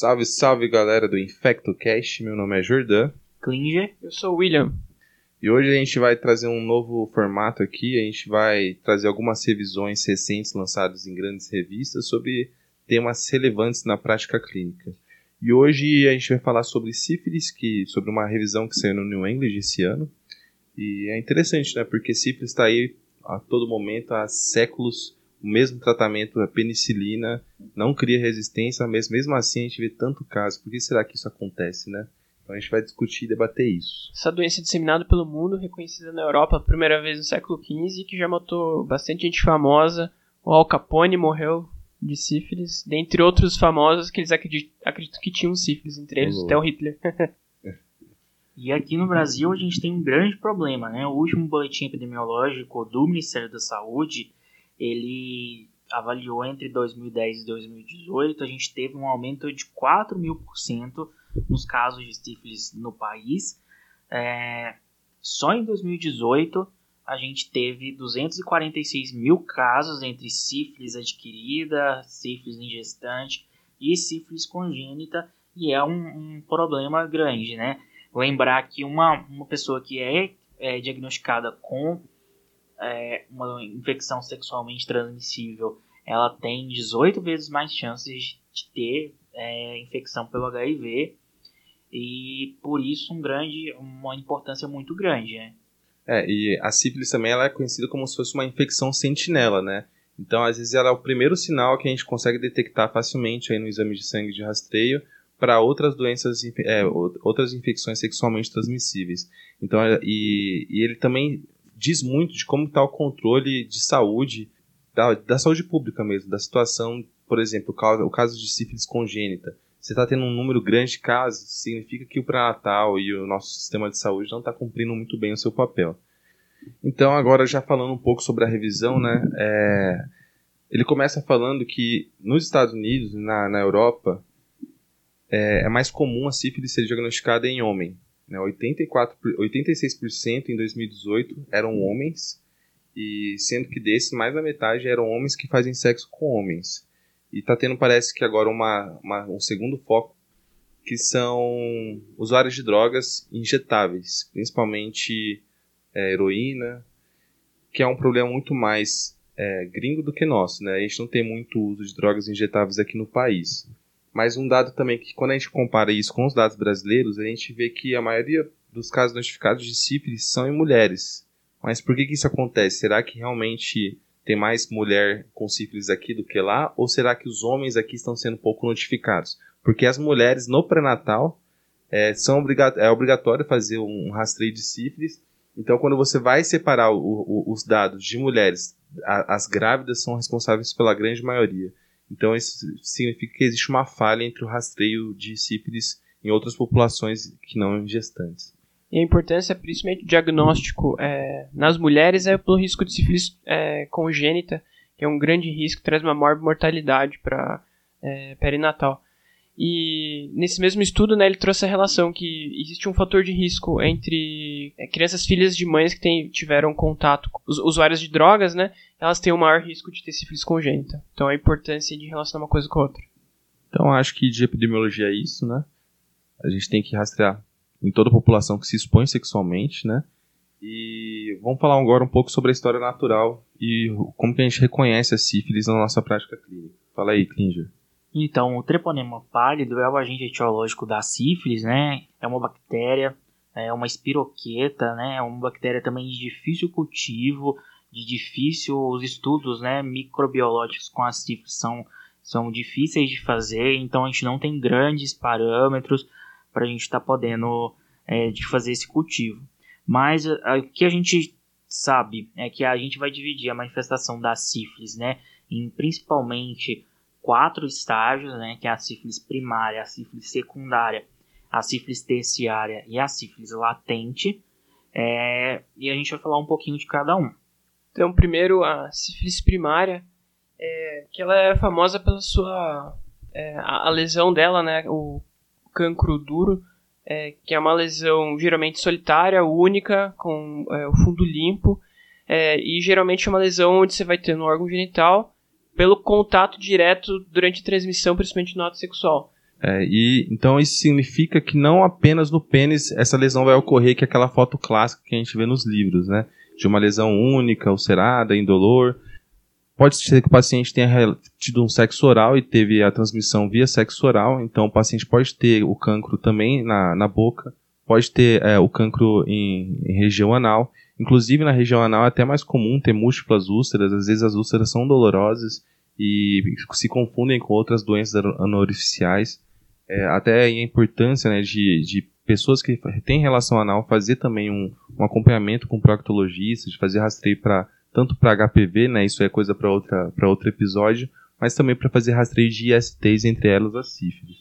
Salve, salve galera do InfectoCast, meu nome é Jordan. Klinger. Eu sou o William. E hoje a gente vai trazer um novo formato aqui, a gente vai trazer algumas revisões recentes lançadas em grandes revistas sobre temas relevantes na prática clínica. E hoje a gente vai falar sobre sífilis, que, sobre uma revisão que saiu no New England esse ano. E é interessante, né? Porque sífilis está aí a todo momento, há séculos, o mesmo tratamento, a penicilina, não cria resistência, mas mesmo assim a gente vê tanto caso. Por que será que isso acontece, né? Então a gente vai discutir e debater isso. Essa doença é disseminada pelo mundo, reconhecida na Europa a primeira vez no século XV, que já matou bastante gente famosa. O Al Capone morreu de sífilis, dentre outros famosos que eles acreditam, acreditam que tinham sífilis, entre eles Alô. até o Hitler. E aqui no Brasil a gente tem um grande problema, né? O último boletim epidemiológico do Ministério da Saúde, ele avaliou entre 2010 e 2018, a gente teve um aumento de 4 mil por cento nos casos de sífilis no país. É, só em 2018 a gente teve 246 mil casos entre sífilis adquirida, sífilis em gestante e sífilis congênita, e é um, um problema grande, né? Lembrar que uma, uma pessoa que é, é diagnosticada com é, uma infecção sexualmente transmissível, ela tem 18 vezes mais chances de ter é, infecção pelo HIV e por isso um grande, uma importância muito grande, né? É, e a sífilis também ela é conhecida como se fosse uma infecção sentinela, né? Então, às vezes, ela é o primeiro sinal que a gente consegue detectar facilmente aí no exame de sangue de rastreio para outras doenças, é, ou- outras infecções sexualmente transmissíveis. Então, e, e ele também diz muito de como está o controle de saúde, da, da saúde pública mesmo, da situação, por exemplo, o caso, o caso de sífilis congênita. Você está tendo um número grande de casos, significa que o pré-natal e o nosso sistema de saúde não está cumprindo muito bem o seu papel. Então, agora já falando um pouco sobre a revisão, né? é, ele começa falando que nos Estados Unidos, na, na Europa, é, é mais comum a sífilis ser diagnosticada em homem. Né? 84, por- 86% em 2018 eram homens, e sendo que desses, mais da metade eram homens que fazem sexo com homens. E tá tendo, parece que agora, uma, uma- um segundo foco, que são usuários de drogas injetáveis, principalmente é, heroína, que é um problema muito mais é, gringo do que nosso, né? A gente não tem muito uso de drogas injetáveis aqui no país. Mas um dado também que quando a gente compara isso com os dados brasileiros, a gente vê que a maioria dos casos notificados de sífilis são em mulheres. Mas por que, que isso acontece? Será que realmente tem mais mulher com sífilis aqui do que lá? Ou será que os homens aqui estão sendo pouco notificados? Porque as mulheres no pré-natal é, são obriga é obrigatório fazer um rastreio de sífilis. Então, quando você vai separar o- o- os dados de mulheres, a- as grávidas são responsáveis pela grande maioria. Então, isso significa que existe uma falha entre o rastreio de sífilis em outras populações que não gestantes. E a importância, principalmente, do diagnóstico é, nas mulheres é pelo risco de sífilis é, congênita, que é um grande risco, traz uma maior mortalidade para é, perinatal. E nesse mesmo estudo, né, ele trouxe a relação que existe um fator de risco entre é, crianças filhas de mães que tem- tiveram contato com os usuários de drogas, né, elas têm um maior risco de ter sífilis congênita. Então a importância de relacionar uma coisa com a outra. Então, acho que de epidemiologia é isso, né? A gente tem que rastrear em toda a população que se expõe sexualmente, né? E vamos falar agora um pouco sobre a história natural e como que a gente reconhece a sífilis na nossa prática clínica. Fala aí, Klinger. Então, o treponema pálido é o agente etiológico da sífilis, né? É uma bactéria, é uma espiroqueta, né? É uma bactéria também de difícil cultivo, de difícil os estudos, né? Microbiológicos com a sífilis são, são difíceis de fazer, então a gente não tem grandes parâmetros para a gente estar podendo é, de fazer esse cultivo. Mas a- o que a gente sabe é que a gente vai dividir a manifestação da sífilis, né? Em principalmente quatro estágios, né, que é a sífilis primária, a sífilis secundária, a sífilis terciária e a sífilis latente. É, e a gente vai falar um pouquinho de cada um. Então, primeiro, a sífilis primária, é, que ela é famosa pela sua... é, a, a lesão dela, né, o cancro duro, é, que é uma lesão geralmente solitária, única, com é, o fundo limpo, é, e geralmente é uma lesão onde você vai ter no órgão genital pelo contato direto durante a transmissão, principalmente no ato sexual. É, e então isso significa que não apenas no pênis essa lesão vai ocorrer, que é aquela foto clássica que a gente vê nos livros, né? De uma lesão única, ulcerada, indolor. Pode ser que o paciente tenha tido um sexo oral e teve a transmissão via sexo oral, então o paciente pode ter o cancro também na, na boca, pode ter é, o cancro em, em região anal. Inclusive na região anal é até mais comum ter múltiplas úlceras, às vezes as úlceras são dolorosas e se confundem com outras doenças anorificiais. É, até a importância né, de, de pessoas que têm relação anal fazer também um, um acompanhamento com proctologista, de fazer rastreio para tanto para HPV, né, isso é coisa para outra para outro episódio, mas também para fazer rastreio de ISTs, entre elas a sífilis.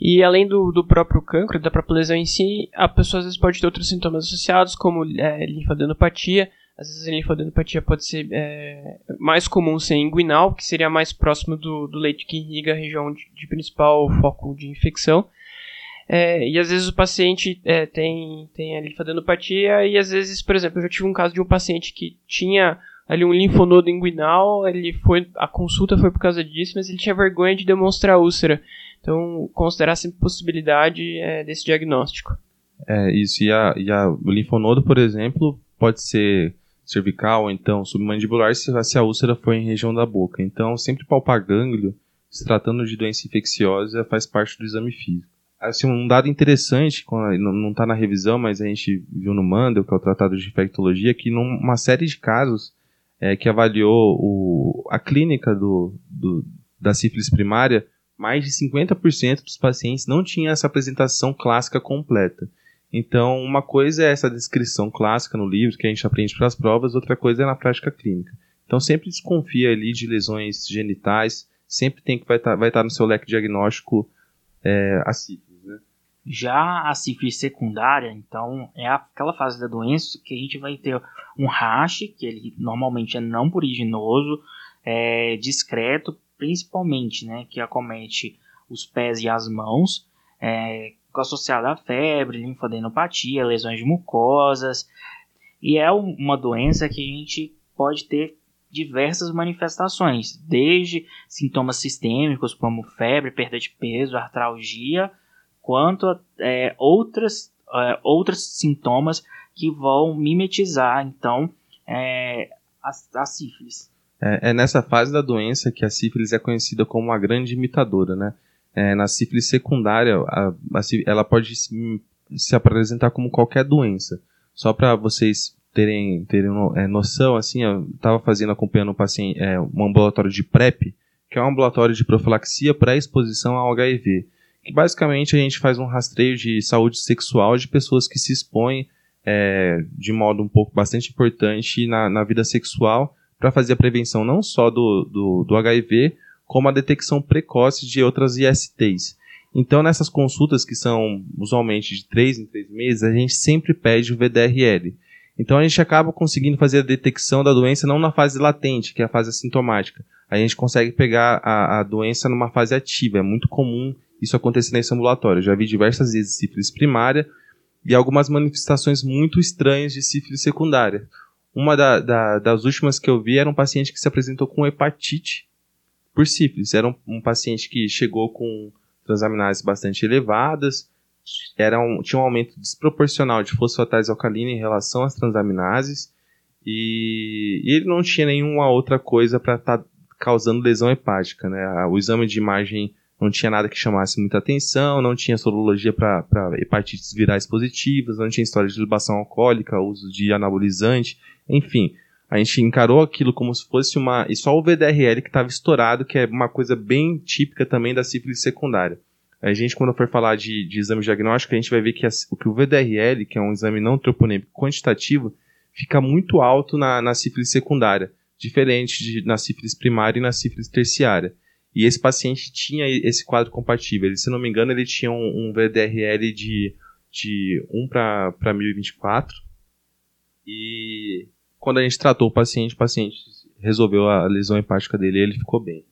E além do, do próprio cancro, da própria lesão em si, a pessoa às vezes pode ter outros sintomas associados, como é, linfadenopatia. Às vezes a linfadenopatia pode ser é, mais comum ser inguinal, que seria mais próximo do, do leite que irriga a região de, de principal foco de infecção. É, e às vezes o paciente é, tem, tem a linfadenopatia e às vezes, por exemplo, eu já tive um caso de um paciente que tinha ali um linfonodo inguinal, ele foi a consulta foi por causa disso, mas ele tinha vergonha de demonstrar úlcera. Então, considerar sempre possibilidade é, desse diagnóstico. É, isso. E, a, e a, o linfonodo, por exemplo, pode ser cervical ou então submandibular se, se a úlcera for em região da boca. Então, sempre palpar gânglio, se tratando de doença infecciosa, faz parte do exame físico. Assim, um dado interessante, não está na revisão, mas a gente viu no Mandel, que é o Tratado de Infectologia, que numa série de casos é, que avaliou o, a clínica do, do, da sífilis primária, mais de 50% dos pacientes não tinha essa apresentação clássica completa. Então, uma coisa é essa descrição clássica no livro que a gente aprende para as provas, outra coisa é na prática clínica. Então, sempre desconfia ali de lesões genitais, sempre tem que vai estar tá, vai tá no seu leque diagnóstico é, a sífilis. Já a sífilis secundária, então, é aquela fase da doença que a gente vai ter um rash, que ele normalmente é não puriginoso, é discreto, principalmente, né, que acomete os pés e as mãos, é, associado a febre, linfadenopatia, lesões de mucosas, e é uma doença que a gente pode ter diversas manifestações, desde sintomas sistêmicos como febre, perda de peso, artralgia, quanto a é, outras, é, outros sintomas que vão mimetizar, então, é, a, a sífilis. É, é, nessa fase da doença que a sífilis é conhecida como uma grande imitadora, né? É, na sífilis secundária, a, a, ela pode se, se, apresentar como qualquer doença. Só para vocês terem, terem é, noção, assim, eu estava fazendo, acompanhando um paciente, é, um ambulatório de PrEP, que é um ambulatório de profilaxia pré-exposição ao HIV que basicamente a gente faz um rastreio de saúde sexual de pessoas que se expõem é, de modo um pouco bastante importante na, na vida sexual para fazer a prevenção não só do, do, do, HIV, como a detecção precoce de outras ISTs. Então, nessas consultas que são usualmente de 3 em 3 meses, a gente sempre pede o VDRL. Então, a gente acaba conseguindo fazer a detecção da doença não na fase latente, que é a fase assintomática. A gente consegue pegar a, a doença numa fase ativa. É muito comum isso acontecer nesse ambulatório. Já vi diversas vezes sífilis primária e algumas manifestações muito estranhas de sífilis secundária. Uma da, da, das últimas que eu vi era um paciente que se apresentou com hepatite por sífilis. Era um, um paciente que chegou com transaminases bastante elevadas, era um, tinha um aumento desproporcional de fosfatase alcalina em relação às transaminases e, e ele não tinha nenhuma outra coisa para estar tá causando lesão hepática. Né? O exame de imagem não tinha nada que chamasse muita atenção, não tinha sorologia para hepatites virais positivas, não tinha história de libação alcoólica, uso de anabolizante, enfim. A gente encarou aquilo como se fosse uma. E só o VDRL que estava estourado, que é uma coisa bem típica também da sífilis secundária. A gente, quando for falar de, de exame diagnóstico, a gente vai ver que, a, que o VDRL, que é um exame não troponêmico quantitativo, fica muito alto na, na sífilis secundária, diferente de, na sífilis primária e na sífilis terciária. E esse paciente tinha esse quadro compatível. Ele, se não me engano, ele tinha um, um VDRL de, de 1 para 1024. E quando a gente tratou o paciente, o paciente resolveu a lesão hepática dele e ele ficou bem.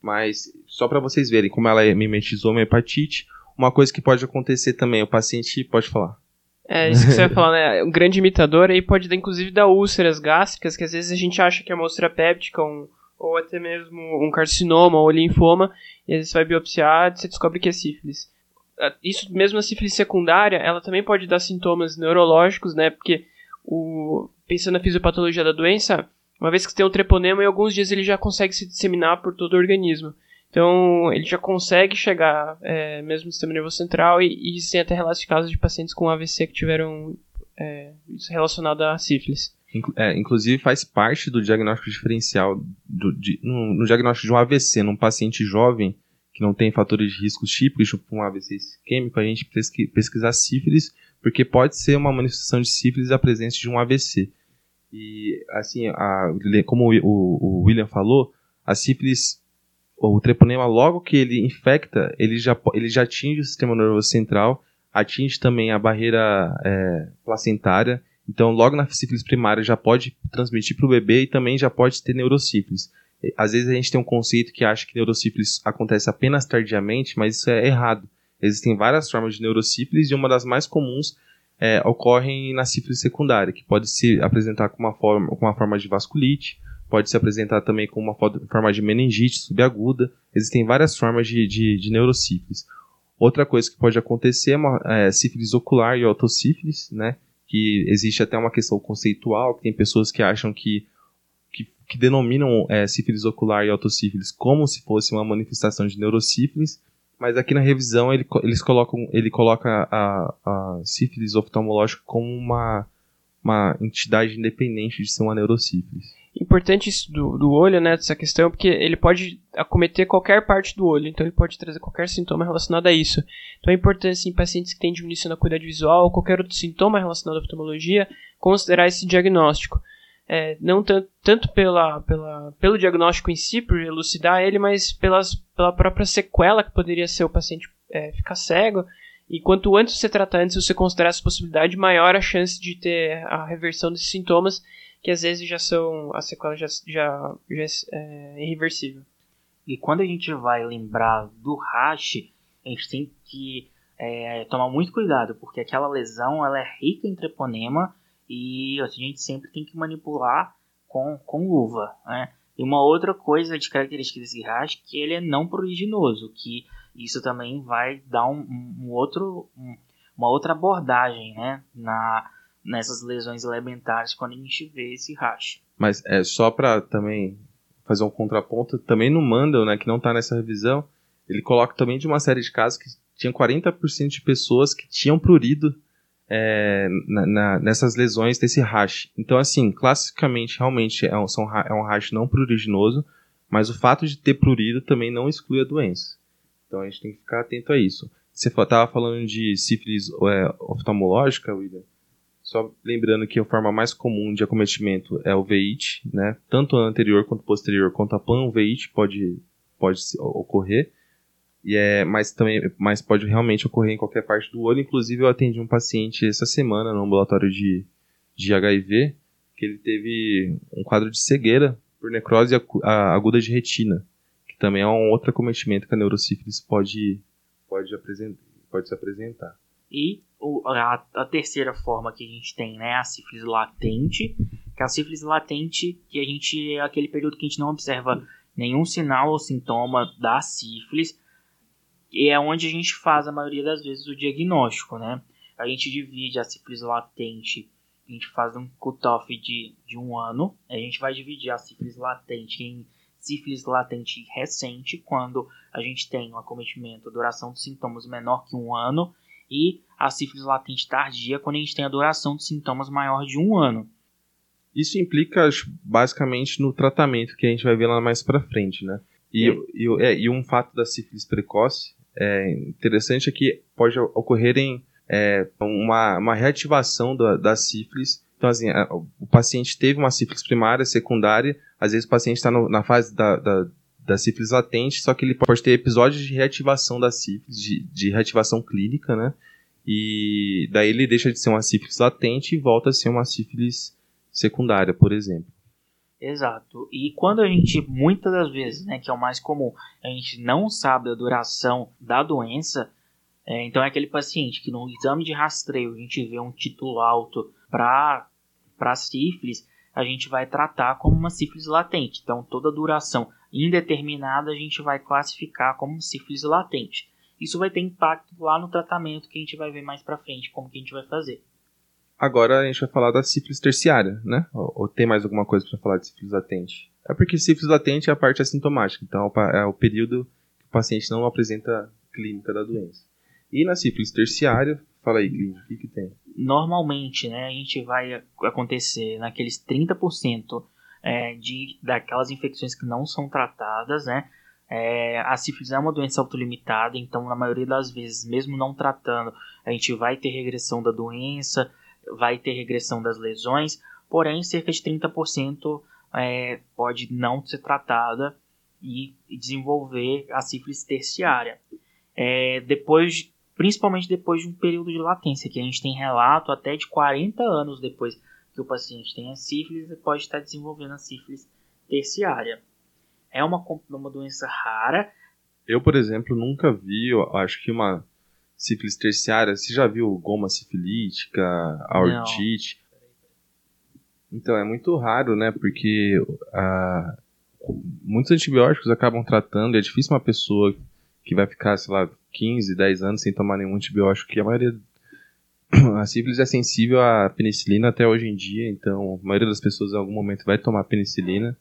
Mas só para vocês verem como ela mimetizou uma hepatite, uma coisa que pode acontecer também, o paciente pode falar. É, isso que você vai falar, né? Um grande imitador aí pode inclusive dar úlceras gástricas, que às vezes a gente acha que é uma úlcera péptica, um, ou até mesmo um carcinoma ou linfoma, e às vezes você vai biopsiar e você descobre que é sífilis. Ah, isso mesmo a sífilis secundária, ela também pode dar sintomas neurológicos, né? Porque o, pensando na fisiopatologia da doença, uma vez que tem um treponema, em alguns dias ele já consegue se disseminar por todo o organismo. Então, ele já consegue chegar é, mesmo no sistema nervoso central e, e existem até relatos de casos de pacientes com AVC que tiveram é, isso relacionado à sífilis. É, inclusive faz parte do diagnóstico diferencial do, de, no, no, diagnóstico de um AVC num paciente jovem que não tem fatores de risco típicos para um AVC isquêmico, a gente pesqui, pesquisar sífilis, porque pode ser uma manifestação de sífilis a presença de um AVC. E assim, a, como o, o, William falou, a sífilis o treponema, logo que ele infecta, ele já, ele já atinge o sistema nervoso central, atinge também a barreira é, placentária. Então, logo na sífilis primária já pode transmitir para o bebê e também já pode ter neurosífilis. Às vezes a gente tem um conceito que acha que neurosífilis acontece apenas tardiamente, mas isso é errado. Existem várias formas de neurosífilis e uma das mais comuns é, ocorre na sífilis secundária, que pode se apresentar com uma forma, com uma forma de vasculite, pode se apresentar também com uma forma de meningite subaguda. Existem várias formas de, de, de neurosífilis. Outra coisa que pode acontecer é, uma, é sífilis ocular e autossífilis, né? Que existe até uma questão conceitual, que tem pessoas que acham que, que, que denominam é, sífilis ocular e autossífilis como se fosse uma manifestação de neurosífilis, mas aqui na revisão ele, eles colocam, ele coloca a, a sífilis oftalmológica como uma, uma entidade independente de ser uma neurosífilis importante isso do, do olho, né, dessa questão, porque ele pode acometer qualquer parte do olho, então ele pode trazer qualquer sintoma relacionado a isso. Então é importante, em pacientes que têm diminuição da cuidado visual ou qualquer outro sintoma relacionado à oftalmologia, considerar esse diagnóstico. É, não tanto, pela, pela, pelo diagnóstico em si, por elucidar ele, mas pelas, pela própria sequela que poderia ser o paciente é, ficar cego. E quanto antes você tratar, antes você considerar essa possibilidade, maior a chance de ter a reversão desses sintomas que às vezes já são. a sequela já, já, já é irreversível. E quando a gente vai lembrar do rash, a gente tem que é, tomar muito cuidado, porque aquela lesão ela é rica em treponema e a gente sempre tem que manipular com, com luva. Né? E uma outra coisa de característica desse rash que ele é não proliginoso, que isso também vai dar um, um outro, um, uma outra abordagem né? na, nessas lesões elementares quando a gente vê esse racha. Mas é só para também fazer um contraponto, também no Mandel, né, que não está nessa revisão, ele coloca também de uma série de casos que tinha 40% de pessoas que tinham prurido é, na, na, nessas lesões desse rash. Então, assim, classicamente, realmente é um, são, é um não pruriginoso, mas o fato de ter prurido também não exclui a doença. Então, a gente tem que ficar atento a isso. Você estava falando de sífilis é, oftalmológica, William? Só lembrando que a forma mais comum de acometimento é o VEIT, né? Tanto anterior quanto posterior, quanto a panveite pode, pode ocorrer. E é, mas também mas pode realmente ocorrer em qualquer parte do olho. Inclusive, eu atendi um paciente essa semana no ambulatório de, de HIV, que ele teve um quadro de cegueira por necrose aguda de retina, que também é um outro acometimento que a neurosífilis pode, pode, apresentar, pode se apresentar. E a, a, terceira forma que a gente tem, né, a sífilis latente, que é a sífilis latente, que a gente é aquele período que a gente não observa nenhum sinal ou sintoma da sífilis, e é onde a gente faz a maioria das vezes o diagnóstico, né? A gente divide a sífilis latente, a gente faz um cutoff de, de um ano, a gente vai dividir a sífilis latente em sífilis latente recente, quando a gente tem um acometimento, duração dos sintomas menor que um ano, e a sífilis latente tardia quando a gente tem a duração de sintomas maior de um ano. Isso implica basicamente no tratamento que a gente vai ver lá mais para frente, né? E, é. E, é, e, um fato da sífilis precoce é interessante é que pode ocorrer em é, uma, uma reativação da, da sífilis. Então, assim, a, o paciente teve uma sífilis primária, secundária, às vezes o paciente está na fase da, da da sífilis latente, só que ele pode ter episódios de reativação da sífilis, de, de reativação clínica, né? E daí ele deixa de ser uma sífilis latente e volta a ser uma sífilis secundária, por exemplo. Exato. E quando a gente, muitas das vezes, né, que é o mais comum, a gente não sabe a duração da doença, é, então é aquele paciente que no exame de rastreio a gente vê um título alto para sífilis, a gente vai tratar como uma sífilis latente. Então, toda duração indeterminada a gente vai classificar como sífilis latente. Isso vai ter impacto lá no tratamento que a gente vai ver mais para frente, como que a gente vai fazer. Agora a gente vai falar da sífilis terciária, né? Ou, ou tem mais alguma coisa para falar de sífilis latente? É porque sífilis latente é a parte assintomática, então é o período que o paciente não apresenta clínica da doença. E na sífilis terciária, fala aí, clínica, o que, que tem? Normalmente, né, a gente vai acontecer naqueles 30% é, de, daquelas infecções que não são tratadas, né? É, a sífilis é uma doença autolimitada, então na maioria das vezes, mesmo não tratando, a gente vai ter regressão da doença, vai ter regressão das lesões, porém cerca de 30% é, pode não ser tratada e, desenvolver a sífilis terciária. É, depois, principalmente depois de um período de latência, que a gente tem relato até de 40 anos depois que o paciente tem a sífilis, pode estar desenvolvendo a sífilis terciária. É uma, uma doença rara. Eu, por exemplo, nunca vi, acho que uma sífilis terciária. Você já viu goma sifilítica, aortite? Então, é muito raro, né? Porque uh, muitos antibióticos acabam tratando, e é difícil uma pessoa que vai ficar, sei lá, 15, 10 anos sem tomar nenhum antibiótico, que a maioria. A sífilis é sensível à penicilina até hoje em dia, então a maioria das pessoas em algum momento vai tomar penicilina.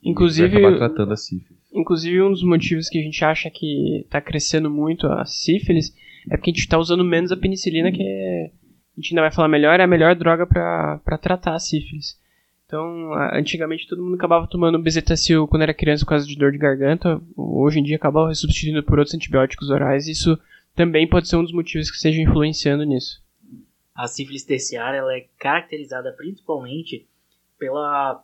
Inclusive, vai tratando a sífilis. Inclusive, um dos motivos que a gente acha que está crescendo muito a sífilis é porque a gente está usando menos a penicilina, que é, a gente ainda vai falar melhor, é a melhor droga para tratar a sífilis. Então, antigamente todo mundo acabava tomando bezetacil quando era criança por causa de dor de garganta. Hoje em dia acabava substituindo por outros antibióticos orais. Isso também pode ser um dos motivos que esteja influenciando nisso. A sífilis terciária ela é caracterizada principalmente pela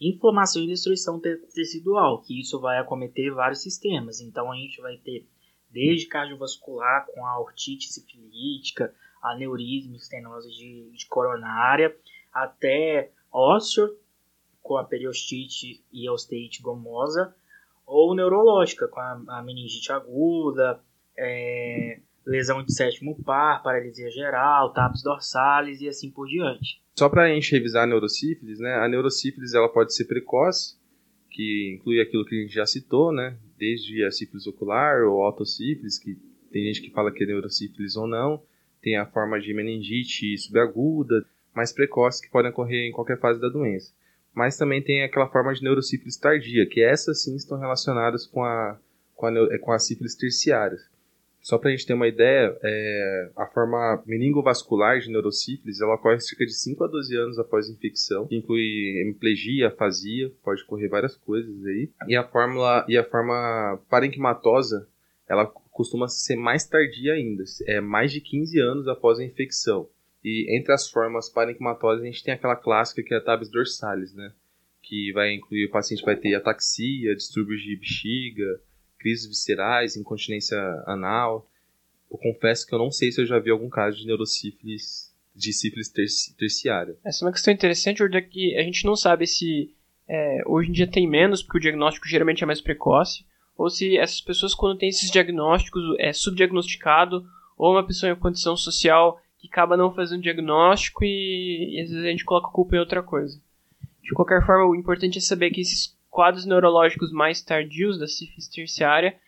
inflamação e destruição tecidual, que isso vai acometer vários sistemas. Então a gente vai ter desde cardiovascular com a ortite sifilítica, aneurisma, estenose de, de coronária, até ósseo com a periostite e osteite gomosa, ou neurológica com a, a meningite aguda, é, lesão de sétimo par, paralisia geral, taps dorsalis e assim por diante. Só para a gente revisar a neurosífilis, né? A neurosífilis ela pode ser precoce, que inclui aquilo que a gente já citou, né? Desde a sífilis ocular ou autossífilis, que tem gente que fala que é neurosífilis ou não. Tem a forma de meningite subaguda, mais precoce, que podem ocorrer em qualquer fase da doença. Mas também tem aquela forma de neurosífilis tardia, que essas sim estão relacionadas com a, com a, com a sífilis terciária. Só para a gente ter uma ideia, é, a forma meningovascular de neurosífilis ela ocorre cerca de 5 a 12 anos após a infecção, que inclui hemiplegia, afasia, pode ocorrer várias coisas aí. E a, fórmula, e a forma parenquimatosa, ela costuma ser mais tardia ainda, é mais de 15 anos após a infecção. E entre as formas parenquimatosas a gente tem aquela clássica que é a tabes dorsalis, né? Que vai incluir o paciente vai ter ataxia, distúrbios de bexiga, crises viscerais, incontinência anal. Eu confesso que eu não sei se eu já vi algum caso de neurosífilis, de sífilis terciária. Essa é uma questão interessante, Jordan, que a gente não sabe se é, hoje em dia tem menos, porque o diagnóstico geralmente é mais precoce, ou se essas pessoas, quando têm esses diagnósticos, é subdiagnosticado, ou uma pessoa em condição social que acaba não fazendo diagnóstico e, e às vezes a gente coloca a culpa em outra coisa. De qualquer forma, o importante é saber que esses quadros neurológicos mais tardios da sífilis terciária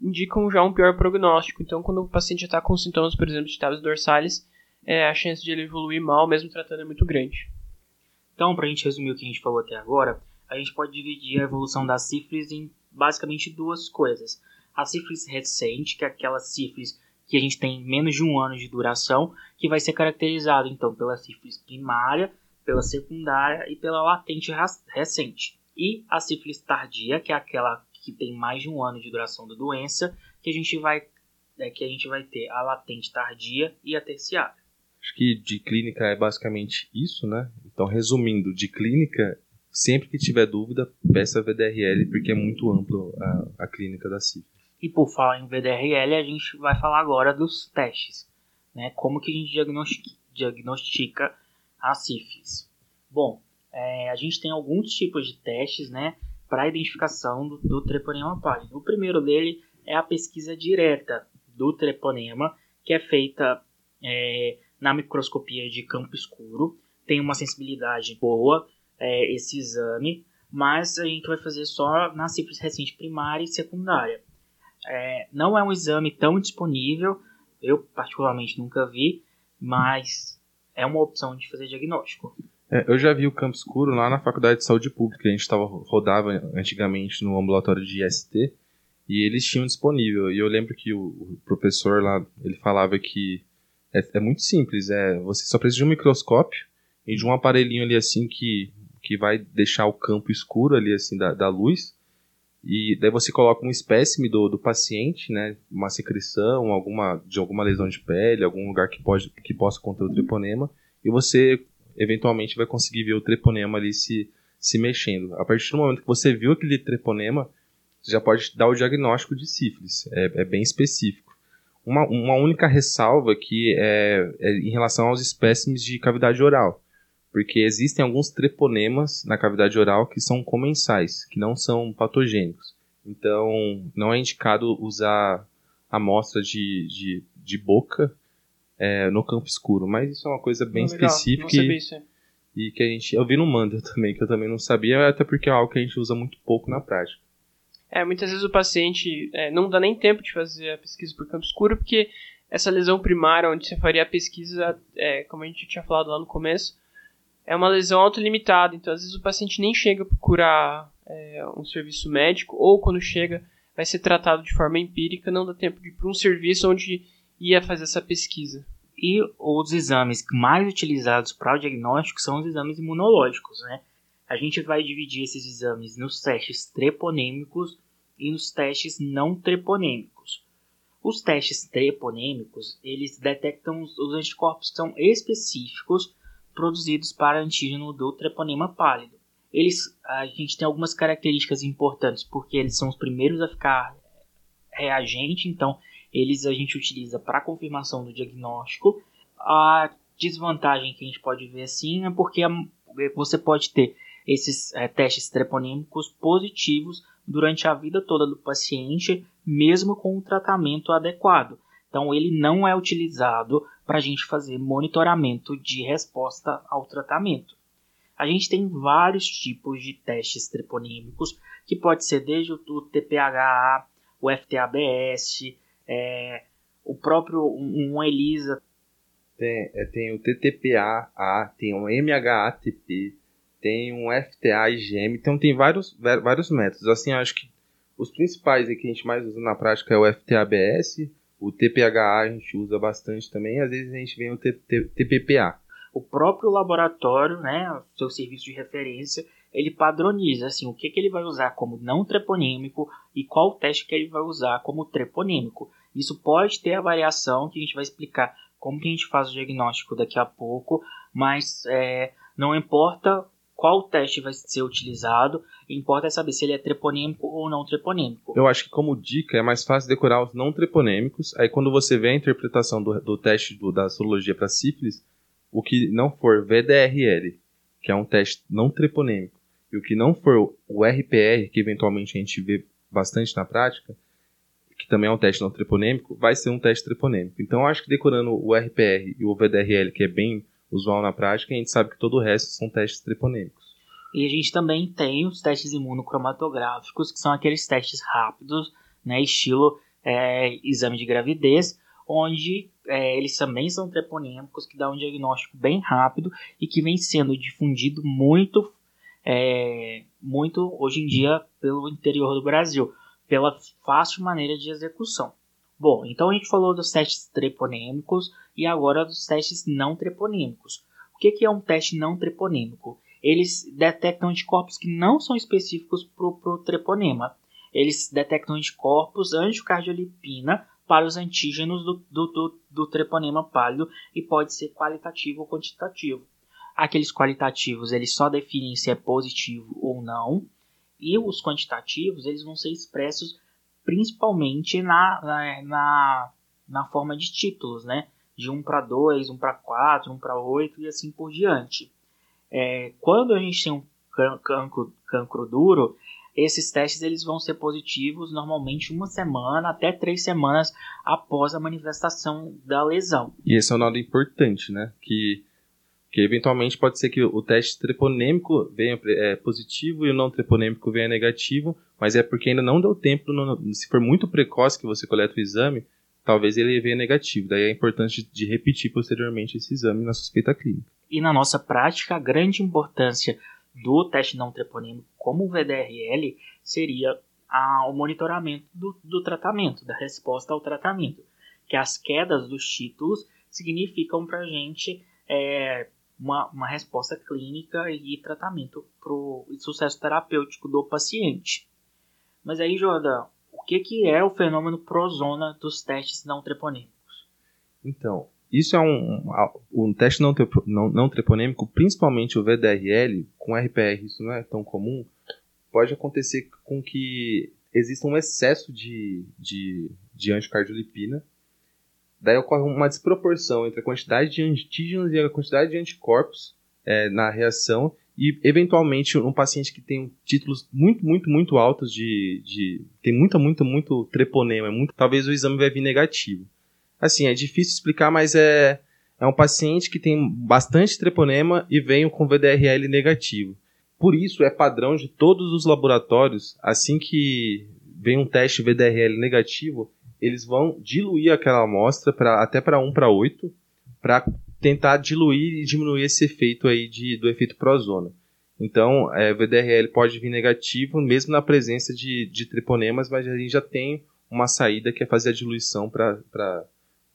indicam já um pior prognóstico. Então, quando o paciente está com sintomas, por exemplo, de tabes dorsais, é, a chance de ele evoluir mal, mesmo tratando, é muito grande. Então, para a gente resumir o que a gente falou até agora, a gente pode dividir a evolução da sífilis em basicamente duas coisas. A sífilis recente, que é aquela sífilis que a gente tem menos de um ano de duração, que vai ser caracterizada então pela sífilis primária, pela secundária e pela latente recente e a sífilis tardia, que é aquela que tem mais de um ano de duração da doença, que a gente vai, é, que a gente vai ter a latente tardia e a terciária. Acho que de clínica é basicamente isso, né? Então, resumindo, de clínica, sempre que tiver dúvida, peça VDRL, porque é muito amplo a, a clínica da sífilis. E por falar em VDRL, a gente vai falar agora dos testes, né? Como que a gente diagnostica, diagnostica a sífilis. Bom, é, a gente tem alguns tipos de testes né, para identificação do, do treponema pálido. O primeiro dele é a pesquisa direta do treponema, que é feita é, na microscopia de campo escuro, tem uma sensibilidade boa, é, esse exame, mas a gente vai fazer só na sífilis recente primária e secundária. É, não é um exame tão disponível, eu particularmente nunca vi, mas é uma opção de fazer diagnóstico. É, eu já vi o campo escuro lá na Faculdade de Saúde Pública, a gente tava, rodava antigamente no ambulatório de IST, e eles tinham disponível. E eu lembro que o, o professor lá, ele falava que é, é, muito simples, é você só precisa de um microscópio e de um aparelhinho ali assim que, que vai deixar o campo escuro ali assim da, da luz. E daí você coloca um espécime do, do paciente, né, uma secreção, alguma de alguma lesão de pele, algum lugar que pode que possa conter o treponema, e você eventualmente vai conseguir ver o treponema ali se se mexendo. A partir do momento que você viu aquele treponema, você já pode dar o diagnóstico de sífilis. É, é bem específico. Uma, uma única ressalva que é, é em relação aos espécimes de cavidade oral. Porque existem alguns treponemas na cavidade oral que são comensais, que não são patogênicos. Então, não é indicado usar amostra de, de, de boca é, no campo escuro. Mas isso é uma coisa bem específica. E, e que a gente. Eu vi no Manda também, que eu também não sabia, até porque é algo que a gente usa muito pouco na prática. É, muitas vezes o paciente é, não dá nem tempo de fazer a pesquisa por campo escuro, porque essa lesão primária, onde você faria a pesquisa, é, como a gente tinha falado lá no começo, é uma lesão autolimitada. Então, às vezes, o paciente nem chega a procurar é, um serviço médico, ou quando chega, vai ser tratado de forma empírica, não dá tempo de ir para um serviço onde ia fazer essa pesquisa. E os exames mais utilizados para o diagnóstico são os exames imunológicos, né? A gente vai dividir esses exames nos testes treponêmicos e nos testes não treponêmicos. Os testes treponêmicos, eles detectam os anticorpos que são específicos produzidos para antígeno do treponema pálido. Eles, a gente tem algumas características importantes, porque eles são os primeiros a ficar reagente, então eles a gente utiliza para confirmação do diagnóstico. A desvantagem que a gente pode ver assim é porque você pode ter esses é, testes treponímicos positivos durante a vida toda do paciente, mesmo com o tratamento adequado. Então, ele não é utilizado para a gente fazer monitoramento de resposta ao tratamento. A gente tem vários tipos de testes treponímicos, que pode ser desde o TPHA, o FTABS, é, o próprio um, um ELISA. Tem, é, tem o TTPA, tem o MHATP, tem um FTA IgM, então tem vários, vários métodos. Assim, acho que os principais que a gente mais usa na prática é o FTABS, o TPHA a gente usa bastante também, às vezes a gente vem o TPPA. O próprio laboratório, né, o seu serviço de referência, ele padroniza assim, o que, que ele vai usar como não treponêmico e qual teste que ele vai usar como treponêmico. Isso pode ter a variação que a gente vai explicar como que a gente faz o diagnóstico daqui a pouco, mas é, não importa qual teste vai ser utilizado, importa é saber se ele é treponêmico ou não treponêmico. Eu acho que como dica é mais fácil decorar os não treponêmicos, aí quando você vê a interpretação do, do teste do, da sorologia para sífilis, o que não for VDRL, que é um teste não treponêmico, e o que não for o RPR, que eventualmente a gente vê bastante na prática, que também é um teste não treponêmico, vai ser um teste treponêmico. Então eu acho que decorando o RPR e o VDRL, que é bem usual na prática, a gente sabe que todo o resto são testes treponêmicos. E a gente também tem os testes imunocromatográficos, que são aqueles testes rápidos, né, estilo é, exame de gravidez, onde é, eles também são treponêmicos, que dá um diagnóstico bem rápido e que vem sendo difundido muito, é, muito hoje em dia pelo interior do Brasil, pela fácil maneira de execução. Bom, então a gente falou dos testes treponêmicos e agora dos testes não treponêmicos. O que, que é um teste não treponêmico? Eles detectam anticorpos que não são específicos para o treponema. Eles detectam anticorpos angiocardiolipina para os antígenos do, do, do, do treponema pálido e pode ser qualitativo ou quantitativo. Aqueles qualitativos eles só definem se é positivo ou não, e os quantitativos eles vão ser expressos principalmente na, na, na, na forma de títulos, né? De 1 para 2, 1 para 4, 1 para 8 e assim por diante. É, quando a gente tem um cancro, cancro duro, esses testes eles vão ser positivos normalmente uma semana até três semanas após a manifestação da lesão. E esse é um dado importante, né? Que Que eventualmente pode ser que o teste treponêmico venha é, positivo e o não treponêmico venha negativo, mas é porque ainda não deu tempo, se for muito precoce que você coleta o exame, talvez ele venha negativo. Daí é importante de repetir posteriormente esse exame na suspeita clínica. E na nossa prática, a grande importância do teste não treponêmico como o VDRL seria o monitoramento do, do tratamento, da resposta ao tratamento. Que as quedas dos títulos significam para a gente é, uma, uma resposta clínica e tratamento para o sucesso terapêutico do paciente. Mas aí, Jordan, o que, que é o fenômeno prozona dos testes não treponêmicos? Então, isso é um, um teste não, não, não treponêmico, principalmente o VDRL, com RPR isso não é tão comum, pode acontecer com que exista um excesso de, de, de anticardiolipina Daí ocorre uma desproporção entre a quantidade de antígenos e a quantidade de anticorpos é, na reação e, eventualmente, um paciente que tem títulos muito, muito, muito altos de... de tem muita, muita, muito treponema, muito, talvez o exame vai vir negativo. Assim, é difícil explicar, mas é, é um paciente que tem bastante treponema e vem com VDRL negativo. Por isso, é padrão de todos os laboratórios, assim que vem um teste VDRL negativo, eles vão diluir aquela amostra pra, até para 1 para 8 para tentar diluir e diminuir esse efeito aí de, do efeito prozona. Então, é, o VDRL pode vir negativo mesmo na presença de, de treponemas, mas a gente já tem uma saída que é fazer a diluição para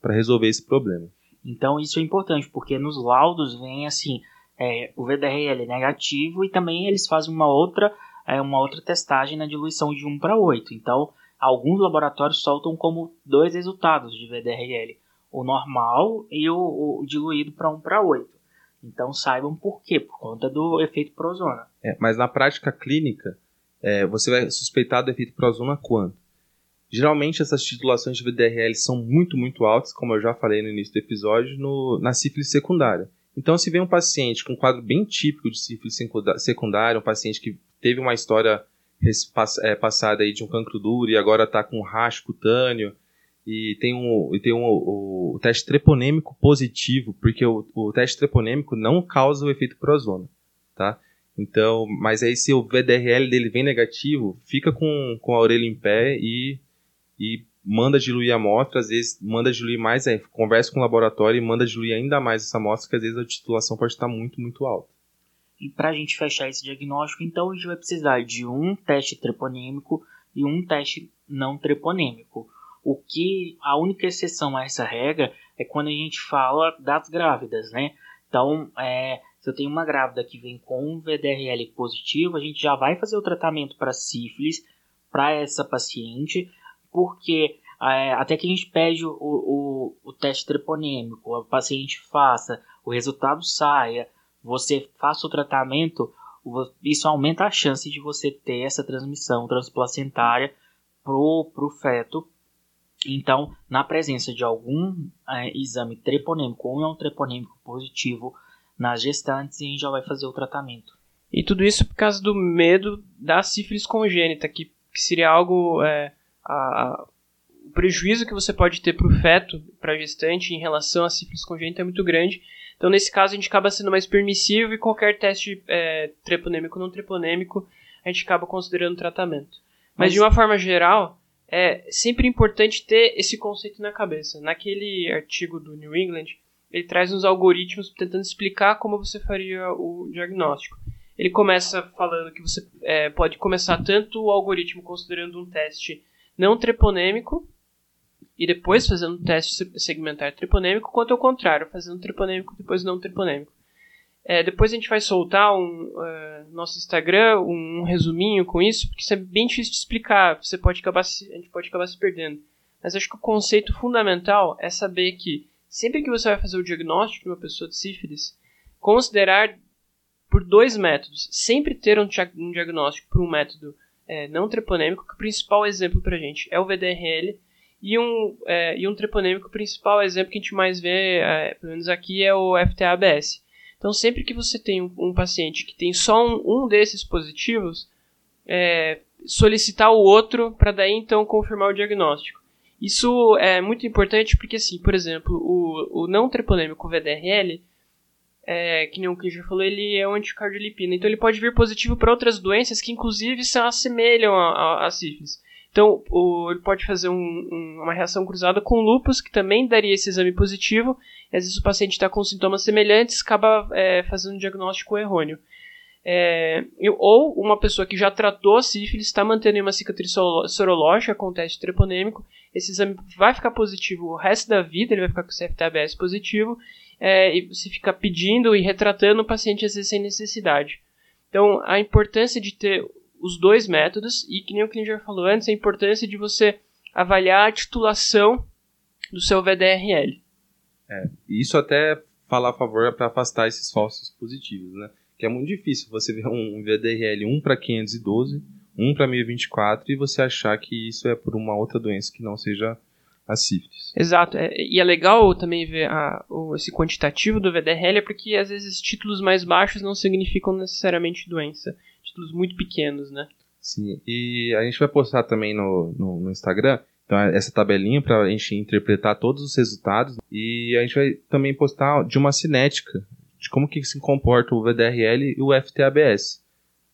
resolver esse problema. Então, isso é importante, porque nos laudos vem assim, é, o VDRL é negativo e também eles fazem uma outra, é, uma outra testagem na diluição de 1 para 8. Então, alguns laboratórios soltam como dois resultados de VDRL, o normal e o, o diluído para 1 para 8. Então saibam por quê, por conta do efeito prozona. É, mas na prática clínica, é, você vai suspeitar do efeito prozona quando? Geralmente essas titulações de VDRL são muito, muito altas, como eu já falei no início do episódio, no, na sífilis secundária. Então, se vem um paciente com um quadro bem típico de sífilis secundária, um paciente que teve uma história é, passada aí de um cancro duro e agora está com racho cutâneo e tem um, e tem um o, o teste treponêmico positivo, porque o, o, teste treponêmico não causa o efeito prozona, tá? Então, mas aí se o VDRL dele vem negativo, fica com, com a orelha em pé e, e manda diluir a amostra, às vezes manda diluir mais, é, conversa com o laboratório e manda diluir ainda mais essa amostra, que às vezes a titulação pode estar muito, muito alta. E para a gente fechar esse diagnóstico, então a gente vai precisar de um teste treponêmico e um teste não treponêmico. O que a única exceção a essa regra é quando a gente fala das grávidas, né? Então, é, se eu tenho uma grávida que vem com um VDRL positivo, a gente já vai fazer o tratamento para sífilis para essa paciente, porque é, até que a gente pede o, o, o teste treponêmico, o paciente faça, o resultado saia, você faça o tratamento, isso aumenta a chance de você ter essa transmissão transplacentária pro, pro feto. Então, na presença de algum é, exame treponêmico ou não treponêmico positivo nas gestantes, a gente já vai fazer o tratamento. E tudo isso por causa do medo da sífilis congênita, que, que seria algo. É, a, prejuízo que você pode ter para o feto, para a gestante, em relação à sífilis congênita é muito grande. Então, nesse caso, a gente acaba sendo mais permissivo e qualquer teste é, treponêmico ou não treponêmico, a gente acaba considerando tratamento. Mas, Mas, de uma forma geral, é sempre importante ter esse conceito na cabeça. Naquele artigo do New England, ele traz uns algoritmos tentando explicar como você faria o diagnóstico. Ele começa falando que você é, pode começar tanto o algoritmo considerando um teste não treponêmico, e depois fazendo um teste segmentar triponêmico, quanto ao contrário, fazendo triponêmico depois não triponêmico. É, depois a gente vai soltar um, uh, nosso Instagram um, um, resuminho com isso, porque isso é bem difícil de explicar, você pode acabar se, a gente pode acabar se perdendo. Mas acho que o conceito fundamental é saber que sempre que você vai fazer o diagnóstico de uma pessoa de sífilis, considerar por dois métodos, sempre ter um, um diagnóstico por um método é, não treponêmico, que o principal exemplo para gente é o VDRL, e um, é, e um treponêmico principal, exemplo que a gente mais vê, é, pelo menos aqui, é o FTA-ABS. Então, sempre que você tem um, um paciente que tem só um, um desses positivos, é, solicitar o outro para daí então confirmar o diagnóstico. Isso é muito importante porque, assim, por exemplo, o, o não treponêmico VDRL, é, que nem o já falou, ele é um anticardiolipina. Então ele pode vir positivo para outras doenças que inclusive se assemelham à sífilis. Então o, ele pode fazer um, um, uma reação cruzada com lupus, que também daria esse exame positivo. E às vezes o paciente está com sintomas semelhantes, acaba é, fazendo um diagnóstico errôneo. É, ou uma pessoa que já tratou a sífilis está mantendo uma cicatriz sorológica com teste treponêmico, esse exame vai ficar positivo o resto da vida, ele vai ficar com CFTABS positivo, é, e você fica pedindo e retratando o paciente às vezes sem necessidade. Então, a importância de ter os dois métodos, e que nem o já falou antes, a importância de você avaliar a titulação do seu VDRL. É, isso até fala a favor para afastar esses falsos positivos, né? Que é muito difícil você ver um VDRL 1 para 512, 1 para 1024 e você achar que isso é por uma outra doença que não seja a sífilis. Exato, é, e é legal também ver a, o, esse quantitativo do VDRL, porque às vezes títulos mais baixos não significam necessariamente doença, títulos muito pequenos, né? Sim, e a gente vai postar também no, no, no Instagram então, essa tabelinha para a gente interpretar todos os resultados e a gente vai também postar de uma cinética de como que se comporta o VDRL e o FTABS,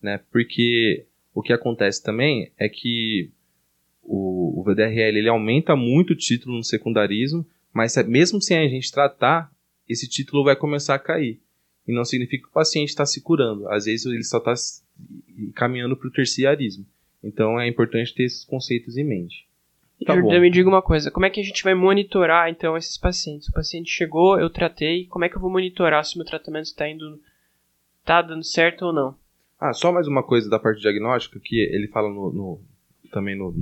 né? Porque o que acontece também é que o, o VDRL ele aumenta muito o título no secundarismo, mas mesmo sem a gente tratar, esse título vai começar a cair. E não significa que o paciente está se curando. Às vezes ele só está caminhando para o terciarismo. Então é importante ter esses conceitos em mente. Tá eu, me diga uma coisa, como é que a gente vai monitorar então esses pacientes? O paciente chegou, eu tratei, como é que eu vou monitorar se o meu tratamento está indo tá dando certo ou não? Ah, só mais uma coisa da parte diagnóstica que ele fala no, no também no,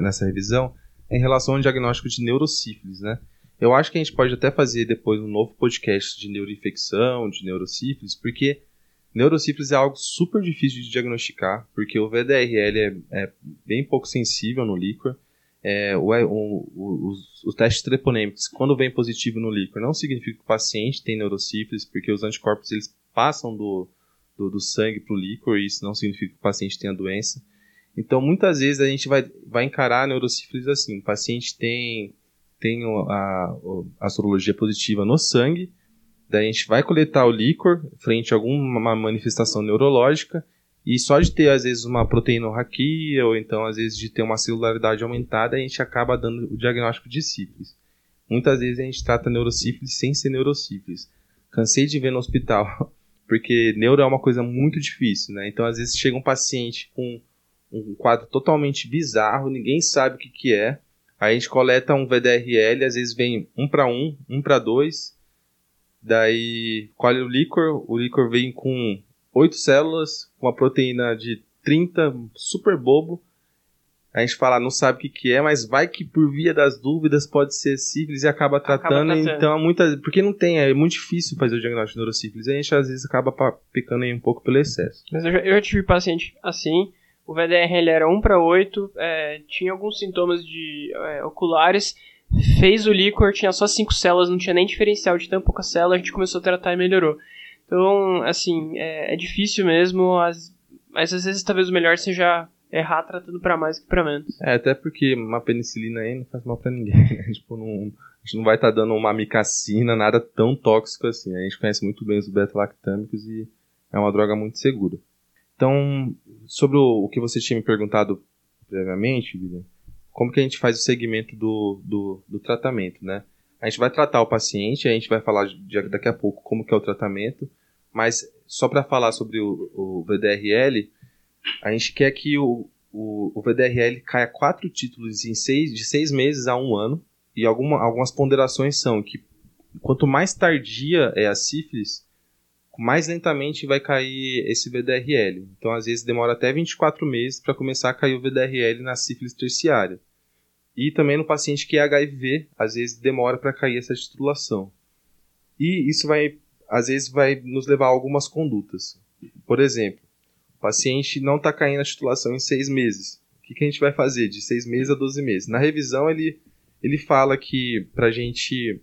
nessa revisão é em relação ao diagnóstico de neurosífilis, né? Eu acho que a gente pode até fazer depois um novo podcast de neuroinfecção, de neurosífilis, porque neurosífilis é algo super difícil de diagnosticar, porque o VDRL é, é bem pouco sensível no líquor é, o, o, os, os, testes treponêmicos, quando vem positivo no líquor, não significa que o paciente tem neurosífilis, porque os anticorpos eles passam do, do, do sangue para o líquor e isso não significa que o paciente tenha doença. Então, muitas vezes a gente vai, vai encarar a neurosífilis assim: o paciente tem, tem a, a sorologia positiva no sangue, daí a gente vai coletar o líquor frente a alguma manifestação neurológica e só de ter, às vezes, uma proteinorraquia, ou então, às vezes, de ter uma celularidade aumentada, a gente acaba dando o diagnóstico de sífilis. Muitas vezes a gente trata neurosífilis sem ser neurosífilis. Cansei de ver no hospital, porque neuro é uma coisa muito difícil, né? Então, às vezes, chega um paciente com um quadro totalmente bizarro, ninguém sabe o que, que é. Aí a gente coleta um VDRL, às vezes vem um para um, um para dois. Daí colhe o líquor, o líquor vem com 8 células, com uma proteína de 30, super bobo. A gente fala, não sabe o que, que é, mas vai que por via das dúvidas pode ser sífilis e acaba tratando. Acaba então, muita, porque não tem, é muito difícil fazer o diagnóstico de neurosífilis. A gente às vezes acaba pecando aí um pouco pelo excesso. Mas eu já, eu já tive paciente assim, o VDR ele era 1 para 8, é, tinha alguns sintomas de é, oculares, fez o líquor, tinha só 5 células, não tinha nem diferencial de tão pouca célula, a gente começou a tratar e melhorou. Então, assim, é, é difícil mesmo, as, mas às vezes talvez o melhor seja errar tratando para mais que para menos. É, até porque uma penicilina aí não faz mal para ninguém, né? tipo, não, a gente não vai estar tá dando uma amicacina, nada tão tóxico assim. A gente conhece muito bem os beta-lactâmicos e é uma droga muito segura. Então, sobre o, o que você tinha me perguntado previamente, Guilherme, como que a gente faz o segmento do, do, do tratamento, né? A gente vai tratar o paciente, a gente vai falar daqui a pouco como que é o tratamento, mas só para falar sobre o, o, VDRL, a gente quer que o, o, o, VDRL caia quatro títulos em seis, de seis meses a um ano. E alguma, algumas ponderações são que quanto mais tardia é a sífilis, mais lentamente vai cair esse VDRL. Então, às vezes, demora até 24 meses para começar a cair o VDRL na sífilis terciária. E também no paciente que é HIV, às vezes demora para cair essa titulação. E isso vai às vezes vai nos levar a algumas condutas. Por exemplo, o paciente não está caindo a titulação em seis meses. O que, que, a gente vai fazer de seis meses a 12 meses? Na revisão, ele, ele fala que para a gente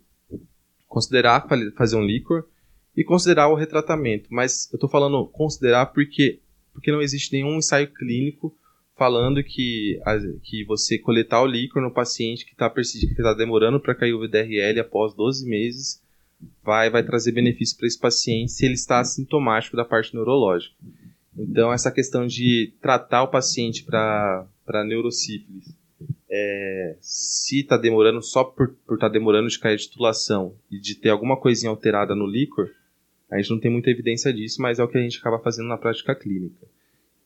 considerar fazer um líquor e considerar o retratamento. Mas eu estou falando considerar porque, porque não existe nenhum ensaio clínico falando que, que você coletar o líquor no paciente que está tá demorando para cair o VDRL após 12 meses vai, vai trazer benefício para esse paciente se ele está assintomático da parte neurológica. Então, essa questão de tratar o paciente para neurosífilis, é, se está demorando só por estar tá demorando de cair a titulação e de ter alguma coisinha alterada no líquor, a gente não tem muita evidência disso, mas é o que a gente acaba fazendo na prática clínica.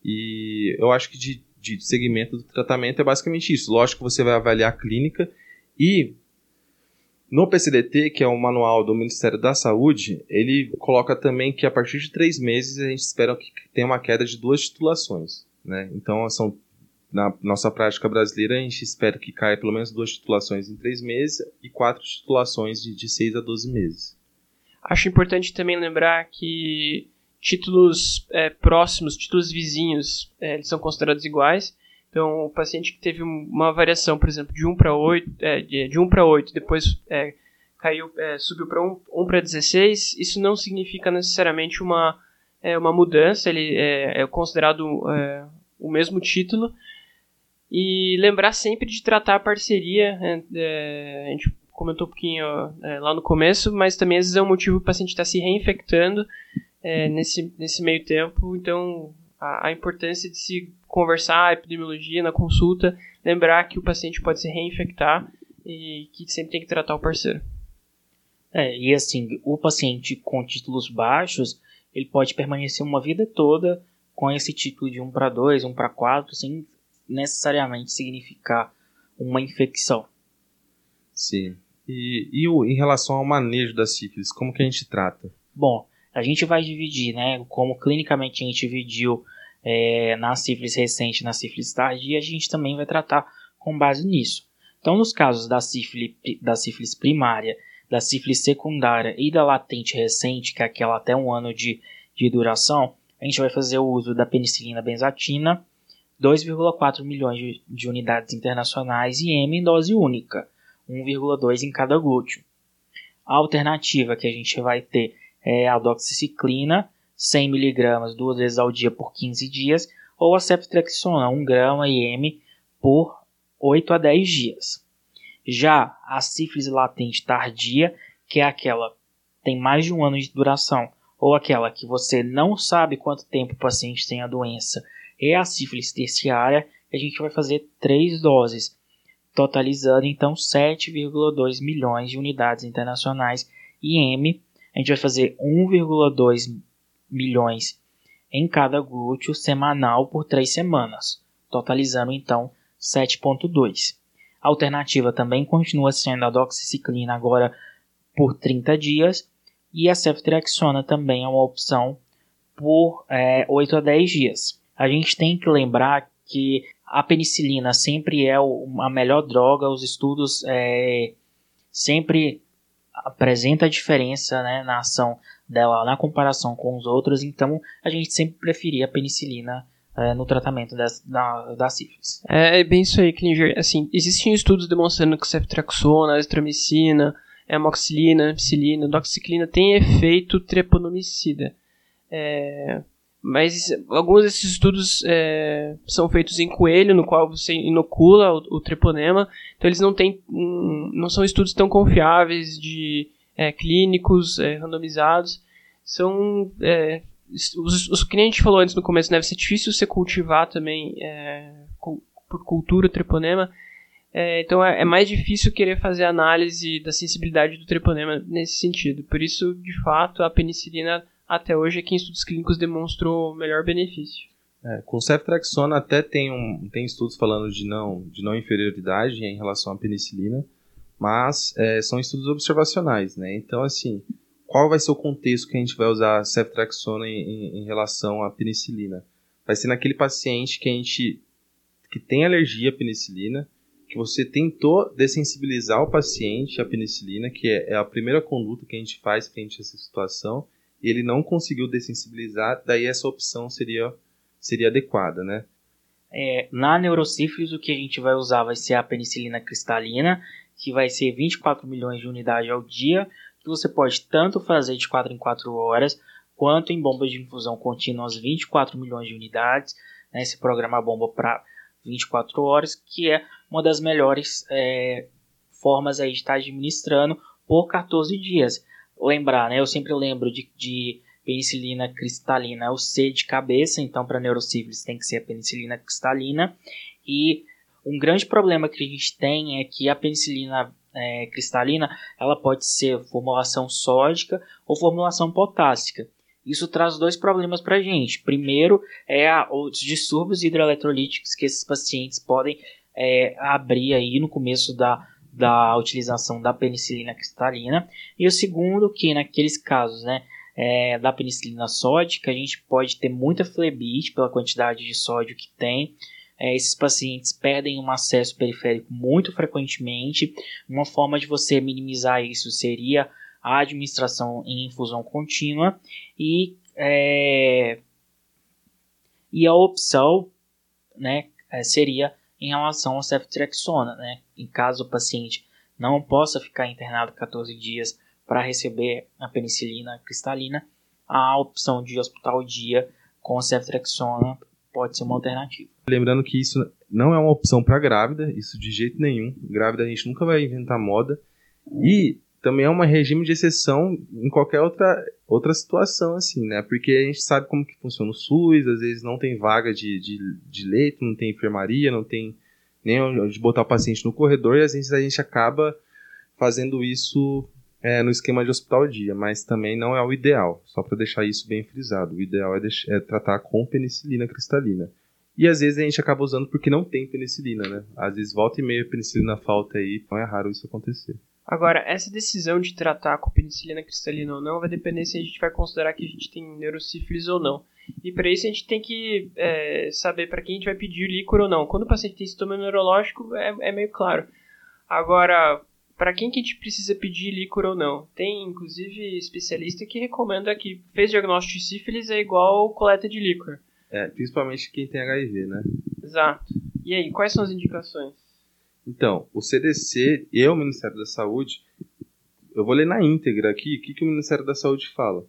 E eu acho que de, de segmento do tratamento é basicamente isso. Lógico que você vai avaliar a clínica e no PCDT, que é o manual do Ministério da Saúde, ele coloca também que a partir de três meses a gente espera que tenha uma queda de duas titulações. Né? Então, são, na nossa prática brasileira, a gente espera que caia pelo menos duas titulações em três meses e quatro titulações de, de seis a doze meses. Acho importante também lembrar que títulos é, próximos, títulos vizinhos, é, eles são considerados iguais. Então, o paciente que teve uma variação, por exemplo, de 1 para 8, é, de 1 para 8, depois é, caiu, é, subiu para 1, 1 para 16, isso não significa necessariamente uma, é, uma mudança, ele é, considerado o mesmo título. E lembrar sempre de tratar a parceria, a gente comentou um pouquinho lá no começo, mas também às vezes é um motivo o paciente estar tá se reinfectando nesse, nesse meio tempo, então a, a importância de se conversar a epidemiologia na consulta, lembrar que o paciente pode se reinfectar e que sempre tem que tratar o parceiro. É, e assim, o paciente com títulos baixos, ele pode permanecer uma vida toda com esse título de 1 para 2, 1 para 4, sem necessariamente significar uma infecção. Sim. E, e o, em relação ao manejo da sífilis, como que a gente trata? Bom, a gente vai dividir, né? Como clinicamente a gente dividiu é, na sífilis recente na sífilis tardia, a gente também vai tratar com base nisso. Então, nos casos da sífilis, da sífilis primária, da sífilis secundária e da latente recente, que é aquela até um ano de, de duração, a gente vai fazer o uso da penicilina benzatina, 2,4 milhões de, de unidades internacionais e M em dose única, 1,2 em cada glúteo. A alternativa que a gente vai ter é a doxiciclina, 100 mg duas vezes ao dia por 15 dias, ou a ceftriaxona 1 grama IM por 8 a 10 dias. Já a sífilis latente tardia, que é aquela que tem mais de um ano de duração, ou aquela que você não sabe quanto tempo o paciente tem a doença, é a sífilis terciária, a gente vai fazer três doses, totalizando então 7,2 milhões de unidades internacionais IM. A gente vai fazer 1,2 milhões em cada glúteo semanal por três semanas, totalizando então 7,2. A alternativa também continua sendo a doxiciclina agora por 30 dias e a ceftriaxona também é uma opção por é, 8 a 10 dias. A gente tem que lembrar que a penicilina sempre é a melhor droga, os estudos é, sempre apresenta a diferença né, na ação dela na comparação com os outros, então a gente sempre preferia a penicilina é, no tratamento das, da, da sífilis. É, é bem isso aí, Klinger. Assim, existem estudos demonstrando que ceftriaxona, estromicina, amoxicilina, ampicilina, doxiciclina tem efeito treponomicida. É, mas alguns desses estudos é, são feitos em coelho, no qual você inocula o, o treponema, então eles não, têm, um, não são estudos tão confiáveis de é, clínicos é, randomizados. São é, os, os que a gente falou antes no começo, né, deve ser difícil você cultivar também é, por cultura o treponema. É, então é, mais difícil querer fazer análise da sensibilidade do treponema nesse sentido. Por isso, de fato, a penicilina até hoje é quem estudos clínicos demonstrou melhor benefício. É, com ceftriaxona até tem, um, tem estudos falando de não, de não inferioridade em relação à penicilina, mas é, são estudos observacionais, né? Então, assim, qual vai ser o contexto que a gente vai usar a ceftriaxona em, em, em, relação à penicilina? Vai ser naquele paciente que a gente que tem alergia à penicilina, que você tentou dessensibilizar o paciente à penicilina, que é, é a primeira conduta que a gente faz frente a essa situação, e ele não conseguiu dessensibilizar, daí essa opção seria, seria adequada, né? É, na neurosífilis, o que a gente vai usar vai ser a penicilina cristalina, que vai ser 24 milhões de unidades ao dia, que você pode tanto fazer de 4 em 4 horas, quanto em bombas de infusão contínuas 24 milhões de unidades, né, esse programa bomba para 24 horas, que é uma das melhores é, formas aí de estar administrando por 14 dias lembrar, né? Eu sempre lembro de, de penicilina cristalina, o C de cabeça, então para neurosífilis tem que ser a penicilina cristalina. E um grande problema que a gente tem é que a penicilina é, cristalina ela pode ser formulação sódica ou formulação potássica. Isso traz dois problemas para a gente. Primeiro é a, os distúrbios hidroeletrolíticos que esses pacientes podem é, abrir aí no começo da, da utilização da penicilina cristalina. E o segundo, que naqueles casos né, é, da penicilina sódica, a gente pode ter muita flebite pela quantidade de sódio que tem. É, esses pacientes perdem um acesso periférico muito frequentemente. Uma forma de você minimizar isso seria a administração em infusão contínua e, é, e a opção né, é, seria em relação ao ceftriaxona. Né? Em caso o paciente não possa ficar internado 14 dias para receber a penicilina cristalina, a opção de hospital dia com ceftriaxona pode ser uma alternativa. Lembrando que isso não é uma opção para grávida, isso de jeito nenhum. Grávida a gente nunca vai inventar moda. E também é um regime de exceção em qualquer outra, outra situação, assim, né? Porque a gente sabe como que funciona o SUS, às vezes não tem vaga de, de, de leito, não tem enfermaria, não tem nem onde botar o paciente no corredor, e às vezes a gente acaba fazendo isso é, no esquema de hospital dia, mas também não é o ideal, só para deixar isso bem frisado. O ideal é, deixar, é tratar com penicilina cristalina. E às vezes a gente acaba usando porque não tem penicilina, né? Às vezes volta e meia penicilina falta aí, então é raro isso acontecer. Agora, essa decisão de tratar com penicilina cristalina ou não vai depender se a gente vai considerar que a gente tem neurosífilis ou não. E para isso a gente tem que é, saber para quem a gente vai pedir líquor ou não. Quando o paciente tem sintoma neurológico, é, é meio claro. Agora, para quem que a gente precisa pedir líquor ou não? Tem, inclusive, especialista que recomenda que fez diagnóstico de sífilis é igual coleta de líquor. É, principalmente quem tem HIV, né? Exato. E aí, quais são as indicações? Então, o CDC e o Ministério da Saúde, eu vou ler na íntegra aqui o que, que o Ministério da Saúde fala.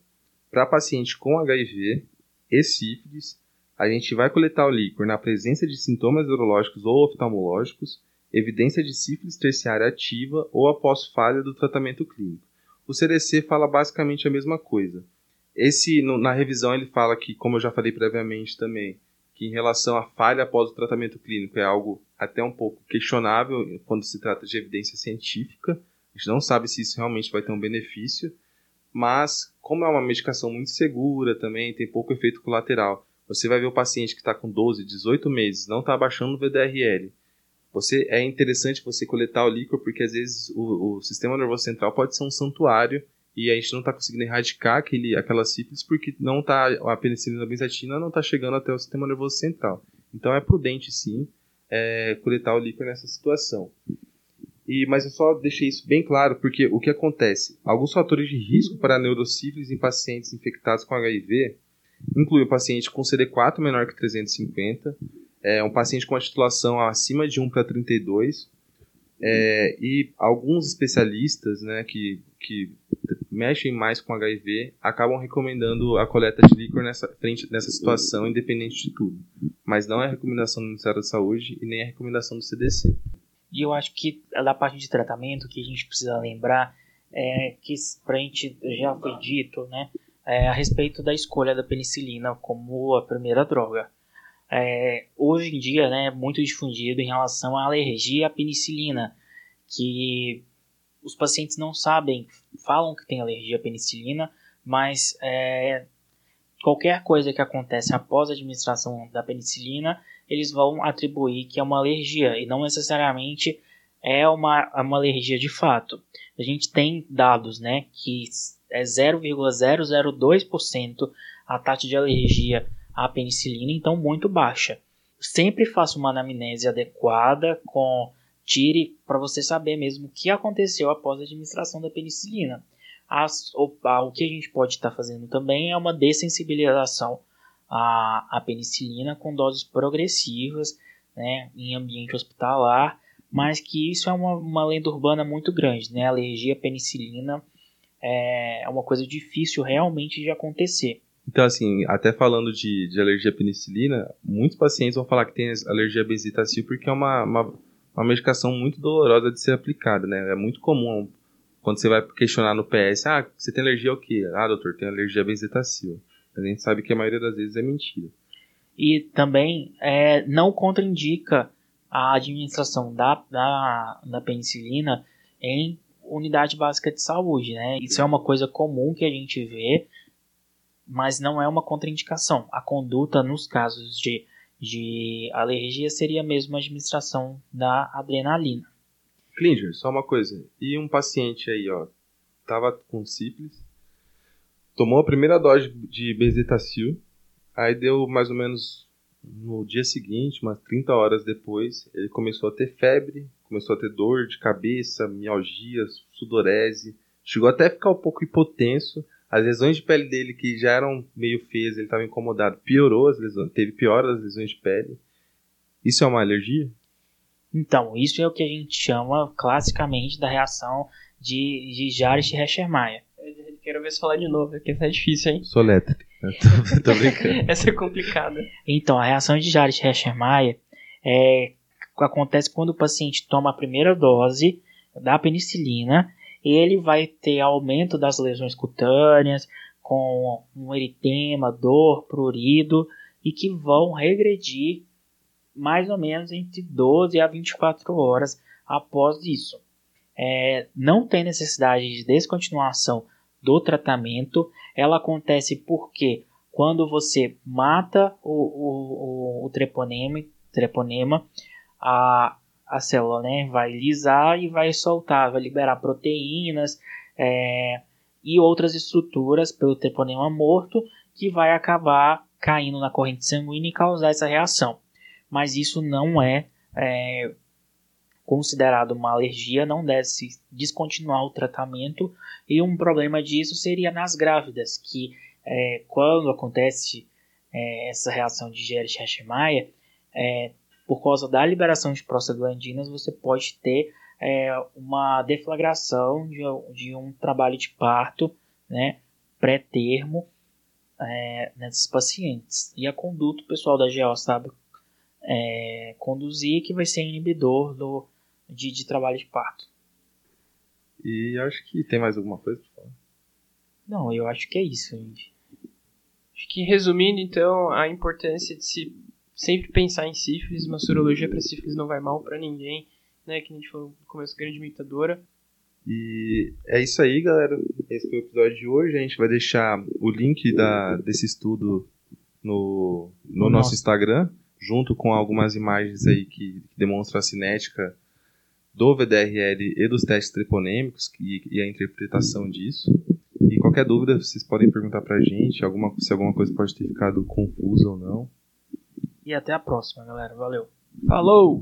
Para paciente com HIV e sífilis, a gente vai coletar o líquor na presença de sintomas neurológicos ou oftalmológicos, evidência de sífilis terciária ativa ou após falha do tratamento clínico. O CDC fala basicamente a mesma coisa. Esse, no, na revisão, ele fala que, como eu já falei previamente também, que em relação à falha após o tratamento clínico é algo até um pouco questionável quando se trata de evidência científica. A gente não sabe se isso realmente vai ter um benefício, mas como é uma medicação muito segura também, tem pouco efeito colateral. Você vai ver o paciente que está com 12, 18 meses, não está abaixando o VDRL. Você, é interessante você coletar o líquor porque às vezes o, o sistema nervoso central pode ser um santuário e a gente não está conseguindo erradicar aquele, aquela sífilis porque não tá, a penicilina benzatina não está chegando até o sistema nervoso central. Então é prudente sim é, coletar o líquor nessa situação. E, mas eu só deixei isso bem claro porque o que acontece? Alguns fatores de risco para neurosífilis em pacientes infectados com HIV incluem o paciente com CD4 menor que 350, é, um paciente com a titulação acima de 1 para 32, é, e alguns especialistas né, que, que mexem mais com HIV acabam recomendando a coleta de líquor nessa, frente, nessa situação, independente de tudo. Mas não é recomendação do Ministério da Saúde e nem a recomendação do CDC. E eu acho que da parte de tratamento que a gente precisa lembrar é que pra gente já foi dito, né, é, a respeito da escolha da penicilina como a primeira droga. É, hoje em dia, né, é muito difundido em relação à alergia à penicilina, que os pacientes não sabem, falam que tem alergia à penicilina, mas é, qualquer coisa que acontece após a administração da penicilina, eles vão atribuir que é uma alergia e não necessariamente é uma, uma alergia de fato. A gente tem dados né, que é 0,002% a taxa de alergia à penicilina, então muito baixa. Sempre faça uma anamnese adequada com tire para você saber mesmo o que aconteceu após a administração da penicilina. As, o, a, o que a gente pode estar tá fazendo também é uma dessensibilização à, à penicilina com doses progressivas né, em ambiente hospitalar, mas que isso é uma, uma lenda urbana muito grande. Né? Alergia à penicilina é, é uma coisa difícil realmente de acontecer. Então, assim, até falando de, de alergia à penicilina, muitos pacientes vão falar que tem alergia à benzitacil porque é uma, uma uma medicação muito dolorosa de ser aplicada, né? É muito comum quando você vai questionar no PS, ah, você tem alergia ao quê? Ah, doutor, tem alergia a benzetacil. A gente sabe que a maioria das vezes é mentira. E também é, não contraindica a administração da, da, da penicilina em unidade básica de saúde, né? Isso é uma coisa comum que a gente vê, mas não é uma contraindicação. A conduta nos casos de, de alergia seria mesmo a administração da adrenalina. Klinger, só uma coisa. E um paciente aí, ó, tava com sífilis, tomou a primeira dose de bezetacil, aí deu mais ou menos no dia seguinte, umas 30 horas depois, ele começou a ter febre, começou a ter dor de cabeça, mialgias, sudorese, chegou até a ficar um pouco hipotenso. As lesões de pele dele, que já eram meio feias, ele estava incomodado, piorou as lesões, teve pior as lesões de pele. Isso é uma alergia? Então, isso é o que a gente chama classicamente da reação de, de Jarisch-Heschmeyer. Quero ver se falar de novo, porque essa é difícil, hein? Soletre. tô, tô brincando. essa é complicada. Então, a reação de Jarisch-Heschmeyer é, acontece quando o paciente toma a primeira dose da penicilina, ele vai ter aumento das lesões cutâneas, com um eritema, dor, prurido, e que vão regredir mais ou menos entre 12 a 24 horas após isso. É, não tem necessidade de descontinuação do tratamento, ela acontece porque quando você mata o, o, o, o treponema, treponema a, a célula né, vai lisar e vai soltar, vai liberar proteínas é, e outras estruturas pelo treponema morto que vai acabar caindo na corrente sanguínea e causar essa reação mas isso não é, é considerado uma alergia, não deve se descontinuar o tratamento. E um problema disso seria nas grávidas, que é, quando acontece é, essa reação de Gerich-Hashimoto, é, por causa da liberação de prostaglandinas, você pode ter é, uma deflagração de, de, um trabalho de parto né, pré-termo é, nesses pacientes. E a conduta, o pessoal da GO sabe é, conduzir, que vai ser inibidor do, de, de trabalho de parto. E acho que tem mais alguma coisa para falar? Não, eu acho que é isso, gente. Acho que resumindo, então, a importância de se sempre pensar em sífilis, uma sorologia para sífilis não vai mal para ninguém, né? Que a gente falou no começo, grande imitadora. E é isso aí, galera. Esse foi o episódio de hoje. A gente vai deixar o link da, desse estudo no, no nosso, nosso Instagram junto com algumas imagens aí que, que demonstram a cinética do VDRL e dos testes treponêmicos e, e, a interpretação disso. E qualquer dúvida vocês podem perguntar pra gente, alguma, se alguma coisa pode ter ficado confusa ou não. E até a próxima, galera. Valeu. Falou!